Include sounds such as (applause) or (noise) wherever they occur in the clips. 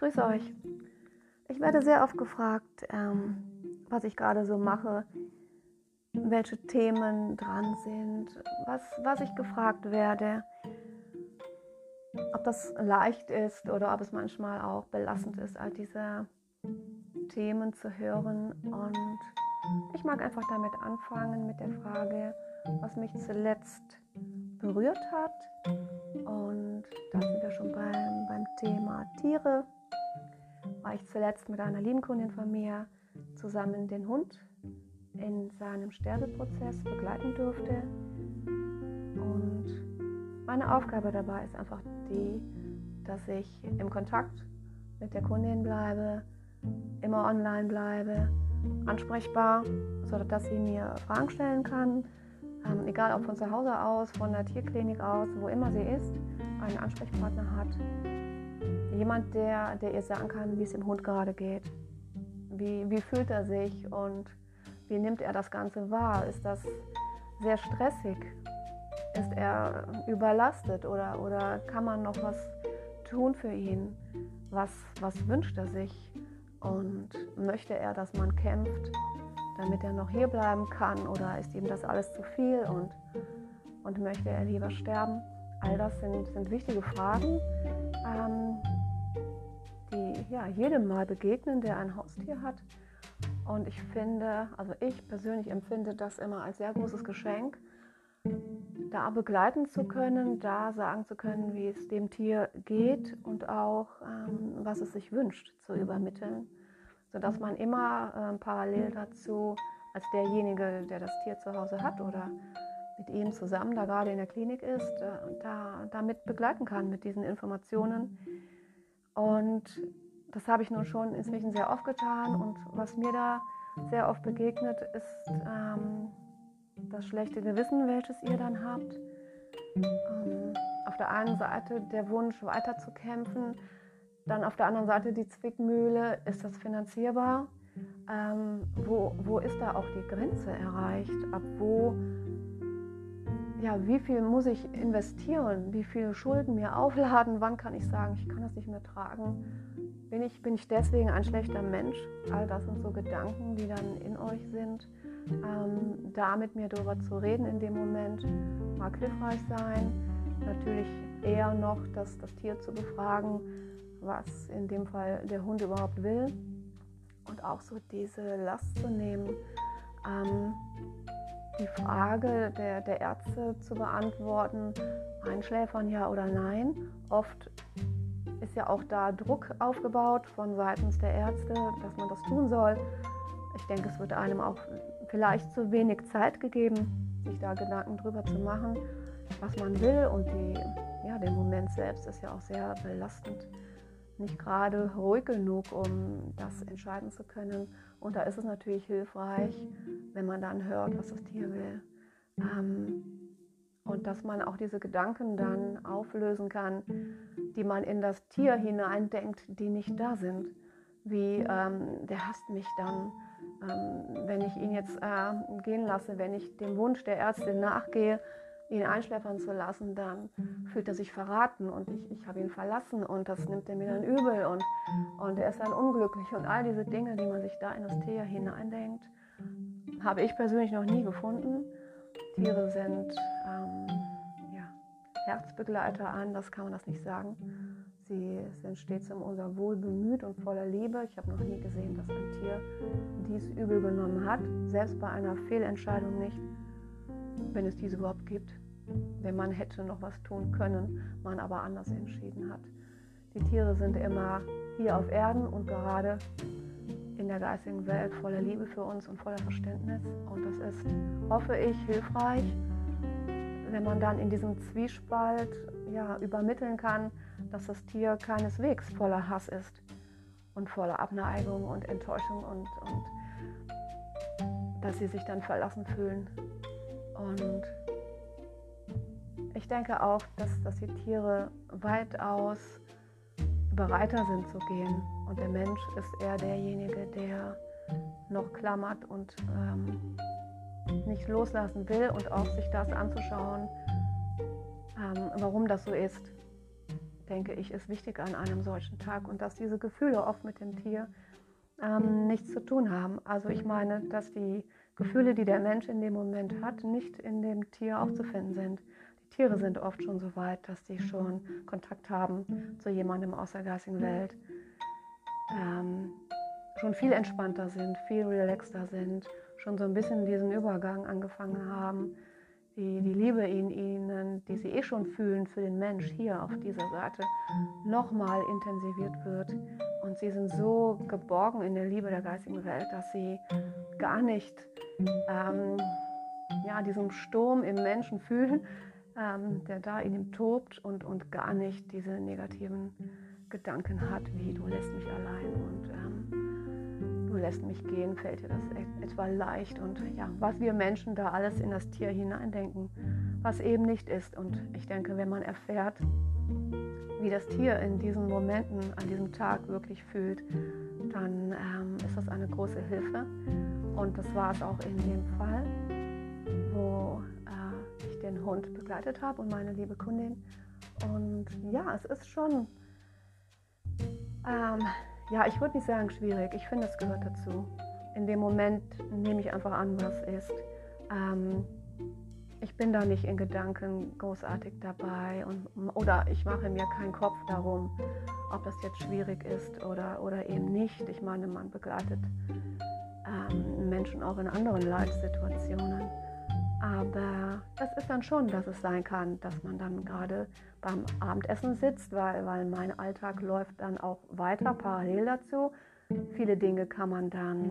grüße euch. Ich werde sehr oft gefragt, ähm, was ich gerade so mache, welche Themen dran sind, was, was ich gefragt werde, ob das leicht ist oder ob es manchmal auch belastend ist, all diese Themen zu hören. Und ich mag einfach damit anfangen mit der Frage, was mich zuletzt berührt hat. Und da sind wir schon beim, beim Thema Tiere. War ich zuletzt mit einer lieben Kundin von mir zusammen den Hund in seinem Sterbeprozess begleiten durfte. Und meine Aufgabe dabei ist einfach die, dass ich im Kontakt mit der Kundin bleibe, immer online bleibe, ansprechbar, sodass sie mir Fragen stellen kann, ähm, egal ob von zu Hause aus, von der Tierklinik aus, wo immer sie ist, einen Ansprechpartner hat. Jemand, der, der ihr sagen kann, wie es dem Hund gerade geht. Wie, wie fühlt er sich und wie nimmt er das Ganze wahr? Ist das sehr stressig? Ist er überlastet oder, oder kann man noch was tun für ihn? Was, was wünscht er sich? Und möchte er, dass man kämpft, damit er noch hier bleiben kann? Oder ist ihm das alles zu viel und, und möchte er lieber sterben? All das sind, sind wichtige Fragen, ähm, ja, jedem mal begegnen, der ein Haustier hat. Und ich finde, also ich persönlich empfinde das immer als sehr großes Geschenk, da begleiten zu können, da sagen zu können, wie es dem Tier geht und auch, ähm, was es sich wünscht, zu übermitteln, sodass man immer ähm, parallel dazu als derjenige, der das Tier zu Hause hat oder mit ihm zusammen da gerade in der Klinik ist, äh, da, damit begleiten kann mit diesen Informationen. Und das habe ich nun schon inzwischen sehr oft getan und was mir da sehr oft begegnet, ist ähm, das schlechte Gewissen, welches ihr dann habt. Ähm, auf der einen Seite der Wunsch weiterzukämpfen, dann auf der anderen Seite die Zwickmühle, ist das finanzierbar? Ähm, wo, wo ist da auch die Grenze erreicht? Ab wo, ja, wie viel muss ich investieren? Wie viele Schulden mir aufladen? Wann kann ich sagen, ich kann das nicht mehr tragen? Bin ich, bin ich deswegen ein schlechter Mensch? All das sind so Gedanken, die dann in euch sind. Ähm, da mit mir darüber zu reden in dem Moment mag hilfreich sein. Natürlich eher noch das, das Tier zu befragen, was in dem Fall der Hund überhaupt will. Und auch so diese Last zu nehmen, ähm, die Frage der, der Ärzte zu beantworten, einschläfern ja oder nein. Oft ist ja auch da Druck aufgebaut von seitens der Ärzte, dass man das tun soll. Ich denke, es wird einem auch vielleicht zu wenig Zeit gegeben, sich da Gedanken drüber zu machen, was man will. Und die, ja, der Moment selbst ist ja auch sehr belastend. Nicht gerade ruhig genug, um das entscheiden zu können. Und da ist es natürlich hilfreich, wenn man dann hört, was das Tier will. Ähm, und dass man auch diese Gedanken dann auflösen kann, die man in das Tier hineindenkt, die nicht da sind. Wie ähm, der hasst mich dann, ähm, wenn ich ihn jetzt äh, gehen lasse, wenn ich dem Wunsch der Ärztin nachgehe, ihn einschläfern zu lassen, dann fühlt er sich verraten und ich, ich habe ihn verlassen und das nimmt er mir dann übel und, und er ist dann unglücklich und all diese Dinge, die man sich da in das Tier hineindenkt, habe ich persönlich noch nie gefunden. Tiere sind ähm, ja, Herzbegleiter, anders kann man das nicht sagen. Sie sind stets um unser Wohl bemüht und voller Liebe. Ich habe noch nie gesehen, dass ein Tier dies übel genommen hat, selbst bei einer Fehlentscheidung nicht, wenn es diese überhaupt gibt. Wenn man hätte noch was tun können, man aber anders entschieden hat. Die Tiere sind immer hier auf Erden und gerade in der geistigen Welt voller Liebe für uns und voller Verständnis. Und das ist, hoffe ich, hilfreich, wenn man dann in diesem Zwiespalt ja, übermitteln kann, dass das Tier keineswegs voller Hass ist und voller Abneigung und Enttäuschung und, und dass sie sich dann verlassen fühlen. Und ich denke auch, dass, dass die Tiere weitaus bereiter sind zu gehen. Und der Mensch ist eher derjenige, der noch klammert und ähm, nicht loslassen will und auch sich das anzuschauen, ähm, warum das so ist. denke ich, ist wichtig an einem solchen Tag und dass diese Gefühle oft mit dem Tier ähm, nichts zu tun haben. Also ich meine, dass die Gefühle, die der Mensch in dem Moment hat, nicht in dem Tier aufzufinden sind. Die Tiere sind oft schon so weit, dass sie schon Kontakt haben zu jemandem aus der geistigen Welt, ähm, schon viel entspannter sind, viel relaxter sind, schon so ein bisschen diesen Übergang angefangen haben die, die Liebe in ihnen, die sie eh schon fühlen für den Mensch hier auf dieser Seite, nochmal intensiviert wird. Und sie sind so geborgen in der Liebe der geistigen Welt, dass sie gar nicht ähm, ja, diesen Sturm im Menschen fühlen, (laughs) ähm, der da in ihm tobt und, und gar nicht diese negativen Gedanken hat, wie du lässt mich allein und ähm, lässt mich gehen, fällt dir das e-, etwa leicht. Und ja, was wir Menschen da alles in das Tier hineindenken, was eben nicht ist. Und ich denke, wenn man erfährt, wie das Tier in diesen Momenten, an diesem Tag wirklich fühlt, dann ähm, ist das eine große Hilfe. Und das war es auch in dem Fall, wo äh, ich den Hund begleitet habe und meine liebe Kundin. Und ja, es ist schon ähm, ja, ich würde nicht sagen schwierig. Ich finde, es gehört dazu. In dem Moment nehme ich einfach an, was ist. Ähm, ich bin da nicht in Gedanken großartig dabei und, oder ich mache mir keinen Kopf darum, ob das jetzt schwierig ist oder, oder eben nicht. Ich meine, man begleitet ähm, Menschen auch in anderen Live-Situationen. Aber das ist dann schon, dass es sein kann, dass man dann gerade beim Abendessen sitzt, weil, weil mein Alltag läuft dann auch weiter parallel dazu. Viele Dinge kann man dann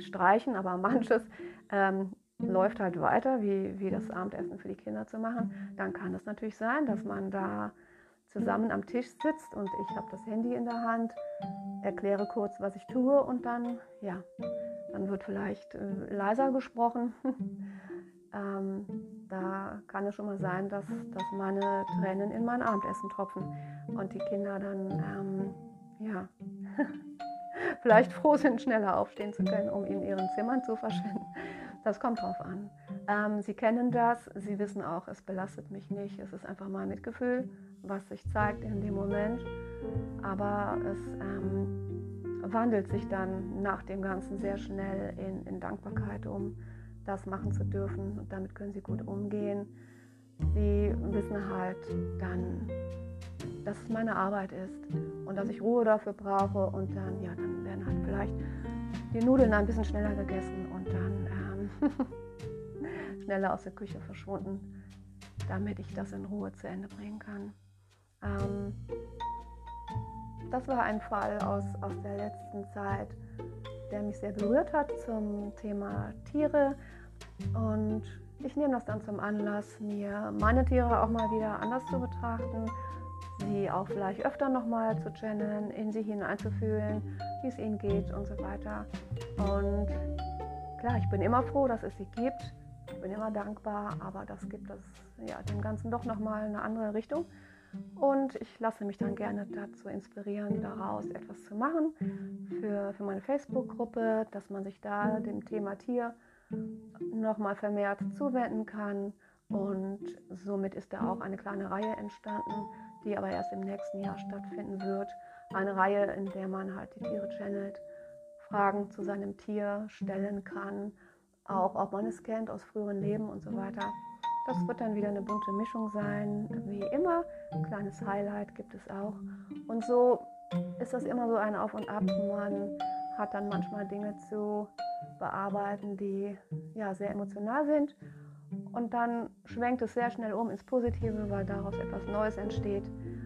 streichen, aber (laughs) manches ähm, läuft halt weiter, wie, wie das Abendessen für die Kinder zu machen. Dann kann es natürlich sein, dass man da zusammen am Tisch sitzt und ich habe das Handy in der Hand, erkläre kurz, was ich tue und dann, ja, dann wird vielleicht äh, leiser gesprochen. (laughs) ähm, da kann es schon mal sein, dass, dass meine Tränen in mein Abendessen tropfen und die Kinder dann, ähm, ja, (laughs) vielleicht froh sind, schneller aufstehen zu können, um in ihren Zimmern zu verschwinden. Das kommt drauf an. Ähm, sie kennen das, sie wissen auch, es belastet mich nicht. Es ist einfach mal Mitgefühl, was sich zeigt in dem Moment. Aber es ähm, wandelt sich dann nach dem Ganzen sehr schnell in, in Dankbarkeit um das machen zu dürfen und damit können sie gut umgehen. Sie wissen halt dann, dass es meine Arbeit ist und dass ich Ruhe dafür brauche und dann, ja, dann werden halt vielleicht die Nudeln ein bisschen schneller gegessen und dann ähm, (laughs) schneller aus der Küche verschwunden, damit ich das in Ruhe zu Ende bringen kann. Ähm, das war ein Fall aus, aus der letzten Zeit, der mich sehr berührt hat zum Thema Tiere. Und ich nehme das dann zum Anlass, mir meine Tiere auch mal wieder anders zu betrachten, sie auch vielleicht öfter nochmal zu channeln, in sie hineinzufühlen, wie es ihnen geht und so weiter. Und klar, ich bin immer froh, dass es sie gibt. Ich bin immer dankbar, aber das gibt es ja, dem Ganzen doch nochmal eine andere Richtung. Und ich lasse mich dann gerne dazu inspirieren, daraus etwas zu machen für, für meine Facebook-Gruppe, dass man sich da dem Thema Tier nochmal vermehrt zuwenden kann. Und somit ist da auch eine kleine Reihe entstanden, die aber erst im nächsten Jahr stattfinden wird. Eine Reihe, in der man halt die Tiere channelt, Fragen zu seinem Tier stellen kann, auch ob man es kennt aus früheren Leben und so weiter. Das wird dann wieder eine bunte Mischung sein, wie immer. Ein kleines Highlight gibt es auch. Und so ist das immer so ein Auf und Ab. Man hat dann manchmal Dinge zu bearbeiten, die ja sehr emotional sind. Und dann schwenkt es sehr schnell um ins Positive, weil daraus etwas Neues entsteht.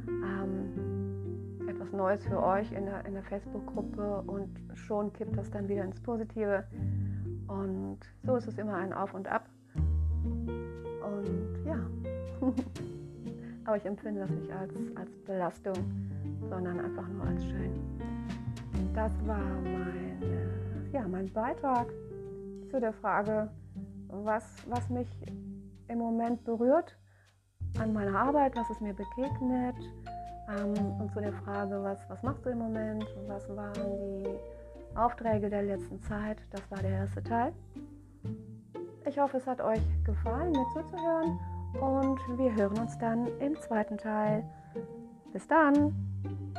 Ähm, etwas Neues für euch in der, in der Facebook-Gruppe und schon kippt das dann wieder ins Positive. Und so ist es immer ein Auf und Ab. Und ja, (laughs) aber ich empfinde das nicht als, als Belastung, sondern einfach nur als schön. Das war mein ja, mein Beitrag zu der Frage, was, was mich im Moment berührt an meiner Arbeit, was ist mir begegnet ähm, und zu der Frage, was, was machst du im Moment, was waren die Aufträge der letzten Zeit. Das war der erste Teil. Ich hoffe, es hat euch gefallen, mir zuzuhören und wir hören uns dann im zweiten Teil. Bis dann!